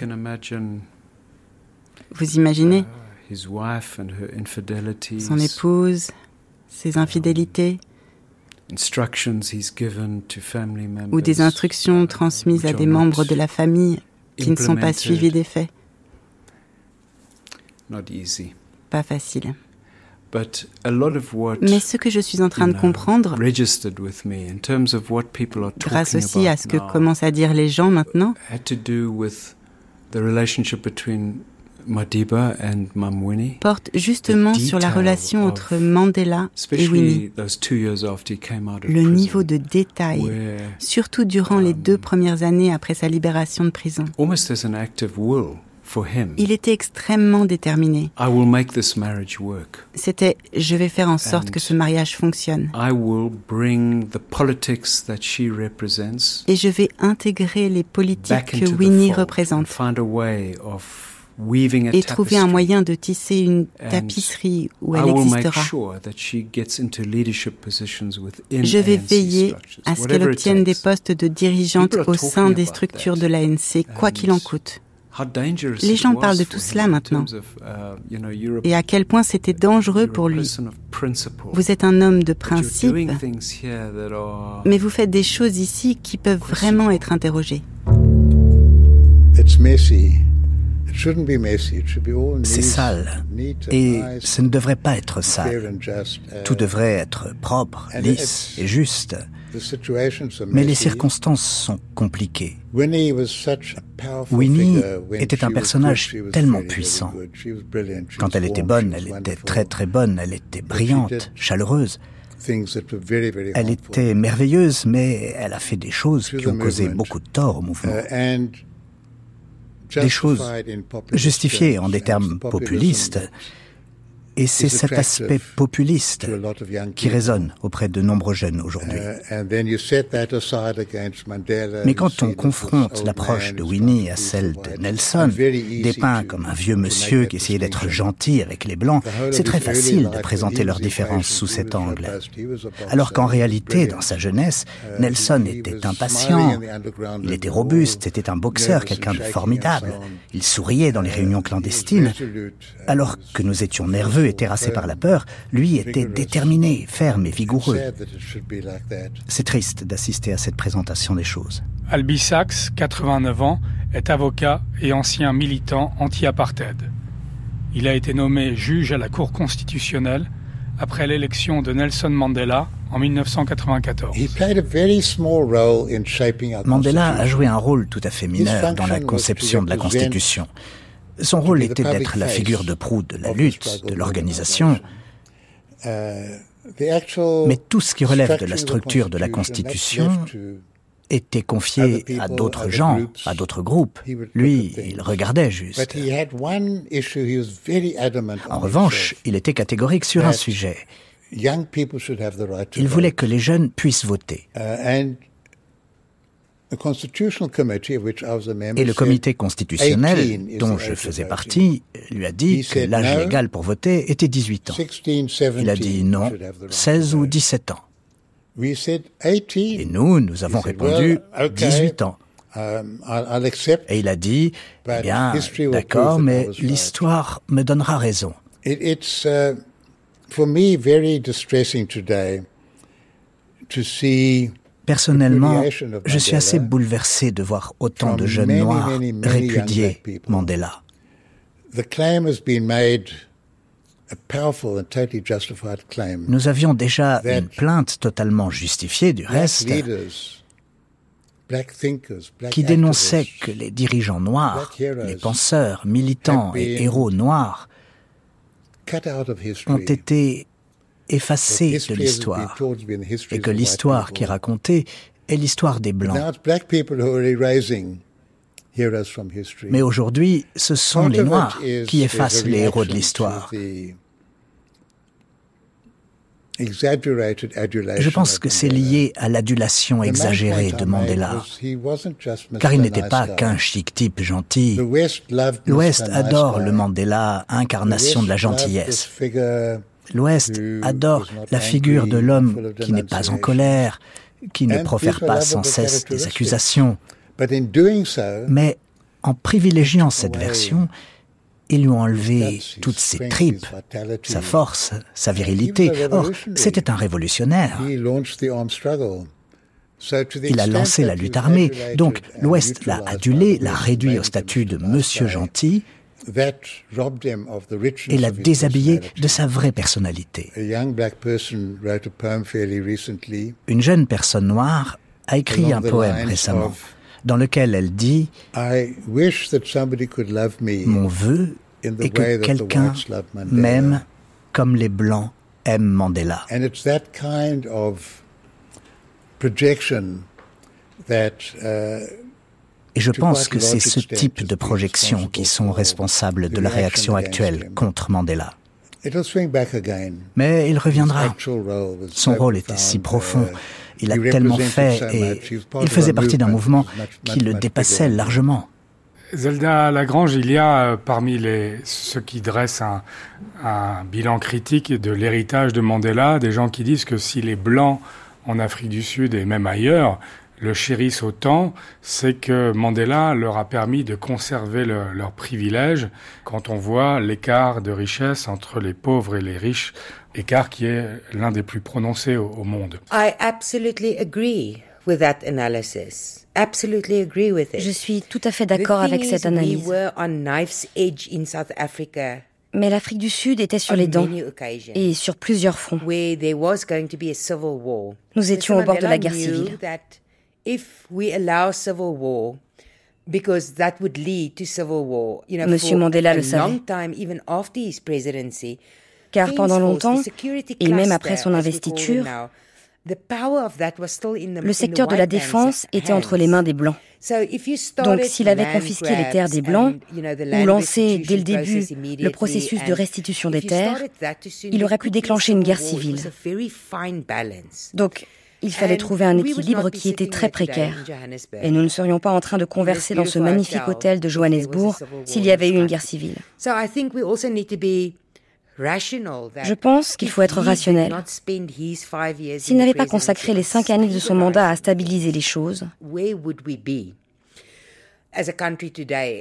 Vous imaginez uh, son épouse, ses infidélités, ou des instructions transmises à des membres de la famille qui ne sont pas suivis des faits. Pas facile. Mais ce que je suis en train de comprendre, grâce aussi à ce que commencent à dire les gens maintenant, porte justement sur la relation entre Mandela et Winnie. Le niveau de détail, surtout durant les deux premières années après sa libération de prison. Il était extrêmement déterminé. C'était je vais faire en sorte que ce mariage fonctionne. Et je vais intégrer les politiques que Winnie représente et trouver un moyen de tisser une tapisserie où elle existera. Je vais veiller à ce qu'elle obtienne des postes de dirigeante au sein des structures de l'ANC, quoi qu'il en coûte. Les gens parlent de tout cela maintenant. Uh, et à quel point c'était dangereux pour lui. Vous êtes un homme de principe, mais vous faites des choses ici qui peuvent vraiment être interrogées. C'est sale. Et ce ne devrait pas être sale. Tout devrait être propre, lisse et juste. Mais les circonstances sont compliquées. Winnie était un personnage tellement puissant. Quand elle était bonne, elle était très très bonne, elle était brillante, chaleureuse. Elle était merveilleuse, mais elle a fait des choses qui ont causé beaucoup de tort au mouvement. Des choses justifiées en des termes populistes et c'est cet aspect populiste qui résonne auprès de nombreux jeunes aujourd'hui. Uh, Mais quand on confronte l'approche de Winnie à celle de Nelson, dépeint comme un vieux monsieur qui essayait d'être gentil avec les Blancs, c'est très facile de présenter leurs différences sous cet angle. Alors qu'en réalité, dans sa jeunesse, uh, Nelson était impatient, il était robuste, c'était un boxeur, quelqu'un de formidable. Il souriait dans les réunions clandestines, alors que nous étions nerveux et terrassé par la peur, lui était déterminé, ferme et vigoureux. C'est triste d'assister à cette présentation des choses. Albi Sachs, 89 ans, est avocat et ancien militant anti-apartheid. Il a été nommé juge à la Cour constitutionnelle après l'élection de Nelson Mandela en 1994. Mandela a joué un rôle tout à fait mineur dans la conception de la Constitution. Son rôle était d'être la figure de proue de la lutte, de l'organisation. Mais tout ce qui relève de la structure de la Constitution était confié à d'autres gens, à d'autres groupes. Lui, il regardait juste. En revanche, il était catégorique sur un sujet. Il voulait que les jeunes puissent voter. Et le comité constitutionnel, dont je faisais partie, lui a dit que l'âge légal pour voter était 18 ans. Il a dit non, 16 ou 17 ans. Et nous, nous avons répondu 18 ans. Um, Et il a dit, eh bien, d'accord, mais l'histoire me donnera raison. It's uh, me very distressing today to see Personnellement, je suis assez bouleversé de voir autant de jeunes noirs répudier Mandela. Nous avions déjà une plainte totalement justifiée du reste qui dénonçait que les dirigeants noirs, les penseurs, militants et héros noirs ont été effacé de l'histoire et que l'histoire qui est racontée est l'histoire des Blancs. Mais aujourd'hui, ce sont les Noirs qui effacent les héros de l'histoire. Je pense que c'est lié à l'adulation exagérée de Mandela, car il n'était pas qu'un chic type gentil. L'Ouest adore le Mandela, incarnation de la gentillesse. L'Ouest adore la figure de l'homme qui n'est pas en colère, qui ne profère pas sans cesse des accusations. Mais en privilégiant cette version, ils lui ont enlevé toutes ses tripes, sa force, sa virilité. Or, c'était un révolutionnaire. Il a lancé la lutte armée, donc l'Ouest l'a adulé, l'a réduit au statut de monsieur gentil, et l'a déshabillé de sa vraie personnalité. Une jeune personne noire a écrit un poème récemment dans lequel elle dit Mon vœu est que quelqu'un m'aime comme les Blancs aiment Mandela. Et je pense que c'est ce type de projections qui sont responsables de la réaction actuelle contre Mandela. Mais il reviendra. Son rôle était si profond. Il a tellement fait et il faisait partie d'un mouvement qui le dépassait largement. Zelda Lagrange, il y a euh, parmi les, ceux qui dressent un, un bilan critique de l'héritage de Mandela des gens qui disent que si les Blancs en Afrique du Sud et même ailleurs le chérissent autant, c'est que Mandela leur a permis de conserver leurs privilèges quand on voit l'écart de richesse entre les pauvres et les riches, écart qui est l'un des plus prononcés au, au monde. I absolutely agree with that analysis. Absolutely agree with it. Je suis tout à fait d'accord avec cette analyse. We were on knife's edge in South Africa. Mais l'Afrique du Sud était sur les dents et sur plusieurs fronts. Nous étions au bord de la guerre civile. Monsieur Mandela le savait. Car pendant longtemps, et même après son investiture, le secteur de la défense était entre les mains des Blancs. Donc s'il avait confisqué les terres des Blancs ou lancé dès le début le processus de restitution des terres, il aurait pu déclencher une guerre civile. Donc il fallait trouver un équilibre qui était très précaire. Et nous ne serions pas en train de converser dans ce magnifique hôtel de Johannesburg s'il y avait eu une guerre civile. Je pense qu'il faut être rationnel. S'il n'avait pas consacré les cinq années de son mandat à stabiliser les choses,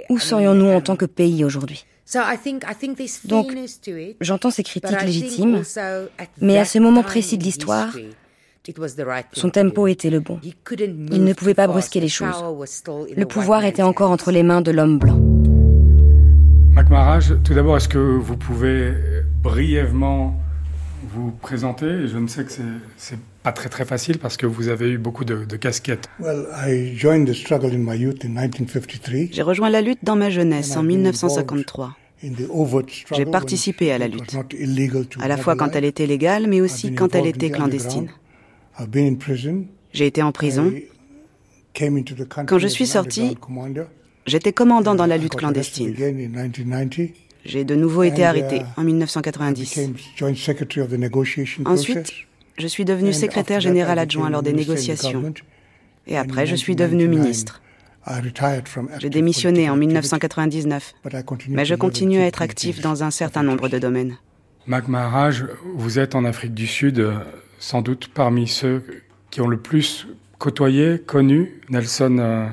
où serions-nous en tant que pays aujourd'hui? Donc, j'entends ces critiques légitimes, mais à ce moment précis de l'histoire, son tempo était le bon. Il ne pouvait pas brusquer les choses. Le pouvoir était encore entre les mains de l'homme blanc. Mac tout d'abord, est-ce que vous pouvez brièvement vous présenter? Je ne sais que c'est pas très très facile parce que vous avez eu beaucoup de, casquettes. J'ai rejoint la lutte dans ma jeunesse en 1953. J'ai participé à la lutte, à la fois quand elle était légale, mais aussi quand elle était clandestine. J'ai été en prison. Quand je suis sorti, J'étais commandant dans la lutte clandestine. J'ai de nouveau été arrêté en 1990. Ensuite, je suis devenu secrétaire général adjoint lors des négociations. Et après, je suis devenu ministre. J'ai démissionné en 1999, mais je continue à être actif dans un certain nombre de domaines. Mac Maharaj, vous êtes en Afrique du Sud, euh, sans doute parmi ceux qui ont le plus côtoyé, connu Nelson euh,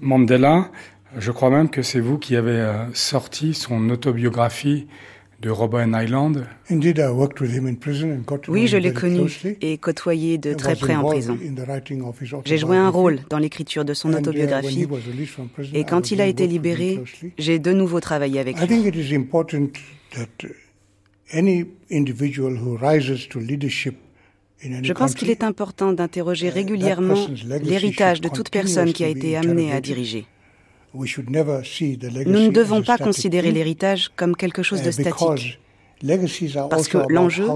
Mandela. Je crois même que c'est vous qui avez euh, sorti son autobiographie de Robben Island. Oui, je l'ai connu et côtoyé de très près en prison. J'ai joué un rôle dans l'écriture de son uh, autobiographie et quand il a été libéré, j'ai de nouveau travaillé avec lui. Je pense qu'il est important d'interroger uh, régulièrement l'héritage de toute personne qui a été amenée à diriger. Nous ne devons pas considérer l'héritage comme quelque chose de uh, statique. Parce que l'enjeu,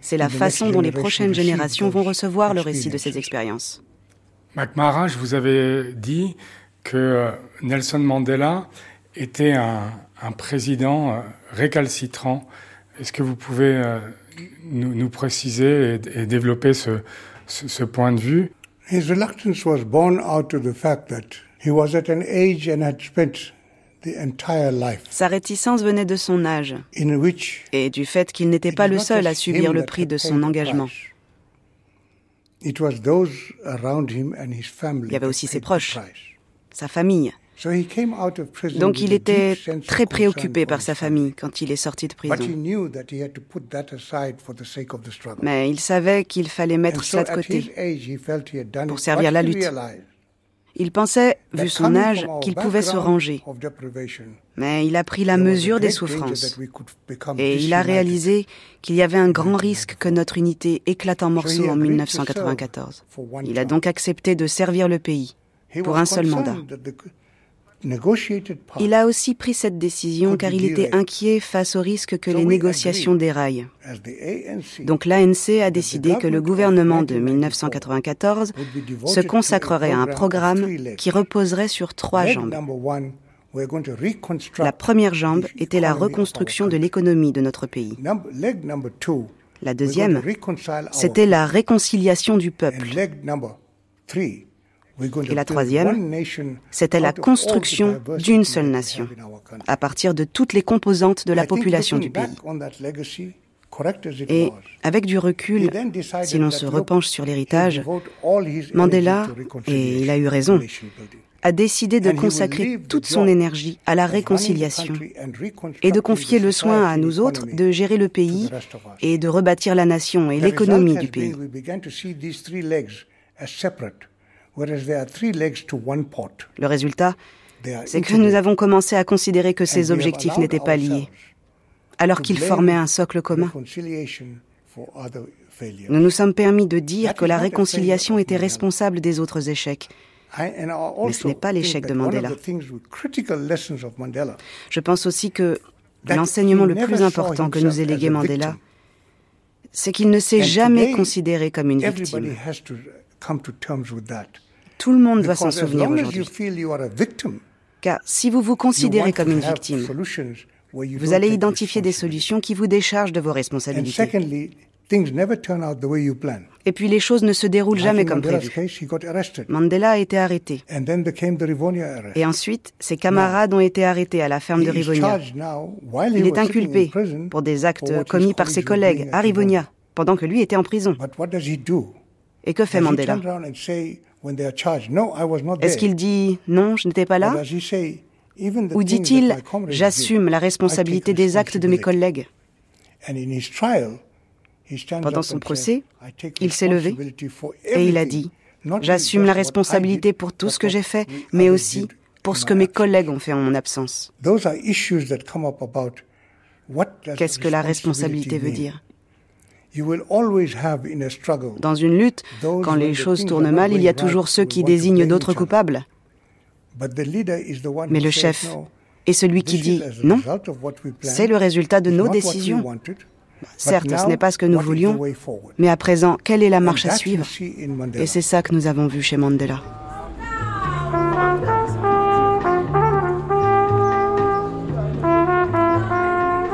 c'est la façon dont les prochaines générations vont recevoir le récit de ces expériences. McMahon, vous avez dit que Nelson Mandela était un, président euh, récalcitrant. Est-ce que vous pouvez euh, nous, préciser et, développer ce, ce, point de vue? His reluctance was born out of the fact that sa réticence venait de son âge et du fait qu'il n'était pas le seul à subir le prix de son engagement. Il y avait aussi ses proches, sa famille. Donc il était très préoccupé par sa famille quand il est sorti de prison. Mais il savait qu'il fallait mettre cela de côté pour servir la lutte. Il pensait, vu son âge, qu'il pouvait se ranger. Mais il a pris la mesure des souffrances. Et il a réalisé qu'il y avait un grand risque que notre unité éclate en morceaux en 1994. Il a donc accepté de servir le pays pour un seul mandat. Il a aussi pris cette décision car il était inquiet face au risque que les négociations déraillent. Donc l'ANC a décidé que le gouvernement de 1994 se consacrerait à un programme qui reposerait sur trois jambes. La première jambe était la reconstruction de l'économie de notre pays. La deuxième, c'était la réconciliation du peuple. Et la troisième, c'était la construction d'une seule nation, à partir de toutes les composantes de la population du pays. Et avec du recul, si l'on se repenche sur l'héritage, Mandela, et il a eu raison, a décidé de consacrer toute son énergie à la réconciliation et de confier le soin à nous autres de gérer le pays et de rebâtir la nation et l'économie du pays. Le résultat, c'est que nous avons commencé à considérer que ces objectifs n'étaient pas liés, alors qu'ils formaient un socle commun. Nous nous sommes permis de dire que la réconciliation était responsable des autres échecs. Mais ce n'est pas l'échec de Mandela. Je pense aussi que l'enseignement le plus important que nous ait légué Mandela, c'est qu'il ne s'est jamais considéré comme une victime. Tout le monde doit s'en souvenir aujourd'hui. Car si vous vous considérez comme une victime, vous allez identifier des solutions qui vous déchargent de vos responsabilités. Et puis les choses ne se déroulent jamais comme prévu. Mandela a été arrêté. Et ensuite, ses camarades ont été arrêtés à la ferme de Rivonia. Il est inculpé pour des actes commis par ses collègues à Rivonia, pendant que lui était en prison. Et que fait Mandela Est-ce qu'il dit non, je n'étais pas là Ou dit-il j'assume la responsabilité des actes de mes collègues Pendant son procès, il s'est levé et il a dit J'assume la responsabilité pour tout ce que j'ai fait, mais aussi pour ce que mes collègues ont fait en mon absence. Qu'est-ce que la responsabilité veut dire? Dans une lutte, quand les choses tournent mal, il y a toujours ceux qui désignent d'autres coupables. Mais le chef est celui qui dit non, c'est le résultat de nos décisions. Certes, ce n'est pas ce que nous voulions, mais à présent, quelle est la marche à suivre? Et c'est ça que nous avons vu chez Mandela.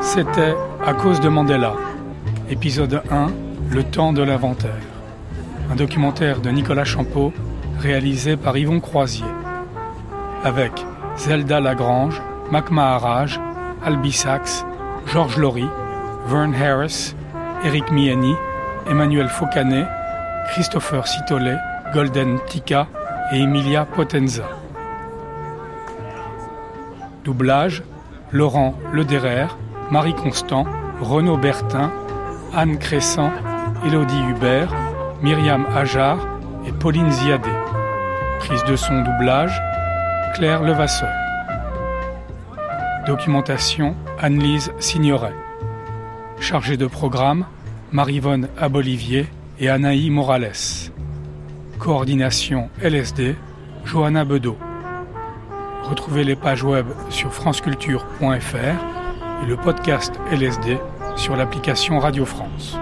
C'était à cause de Mandela Épisode 1 Le temps de l'inventaire. Un documentaire de Nicolas Champeau réalisé par Yvon Croisier. Avec Zelda Lagrange, Mac Maharaj, Albi Sachs, Georges Laurie, Vern Harris, Eric Miani, Emmanuel Faucanet, Christopher Sitolet, Golden Tika et Emilia Potenza. Doublage Laurent Lederer, Marie Constant, Renaud Bertin, Anne Crescent, Elodie Hubert, Myriam Ajar et Pauline Ziadé. Prise de son doublage, Claire Levasseur. Documentation, Anne-Lise Signoret. Chargée de programme, Marivonne Abolivier et Anaï Morales. Coordination LSD, Johanna Bedeau. Retrouvez les pages web sur franceculture.fr et le podcast LSD sur l'application Radio France.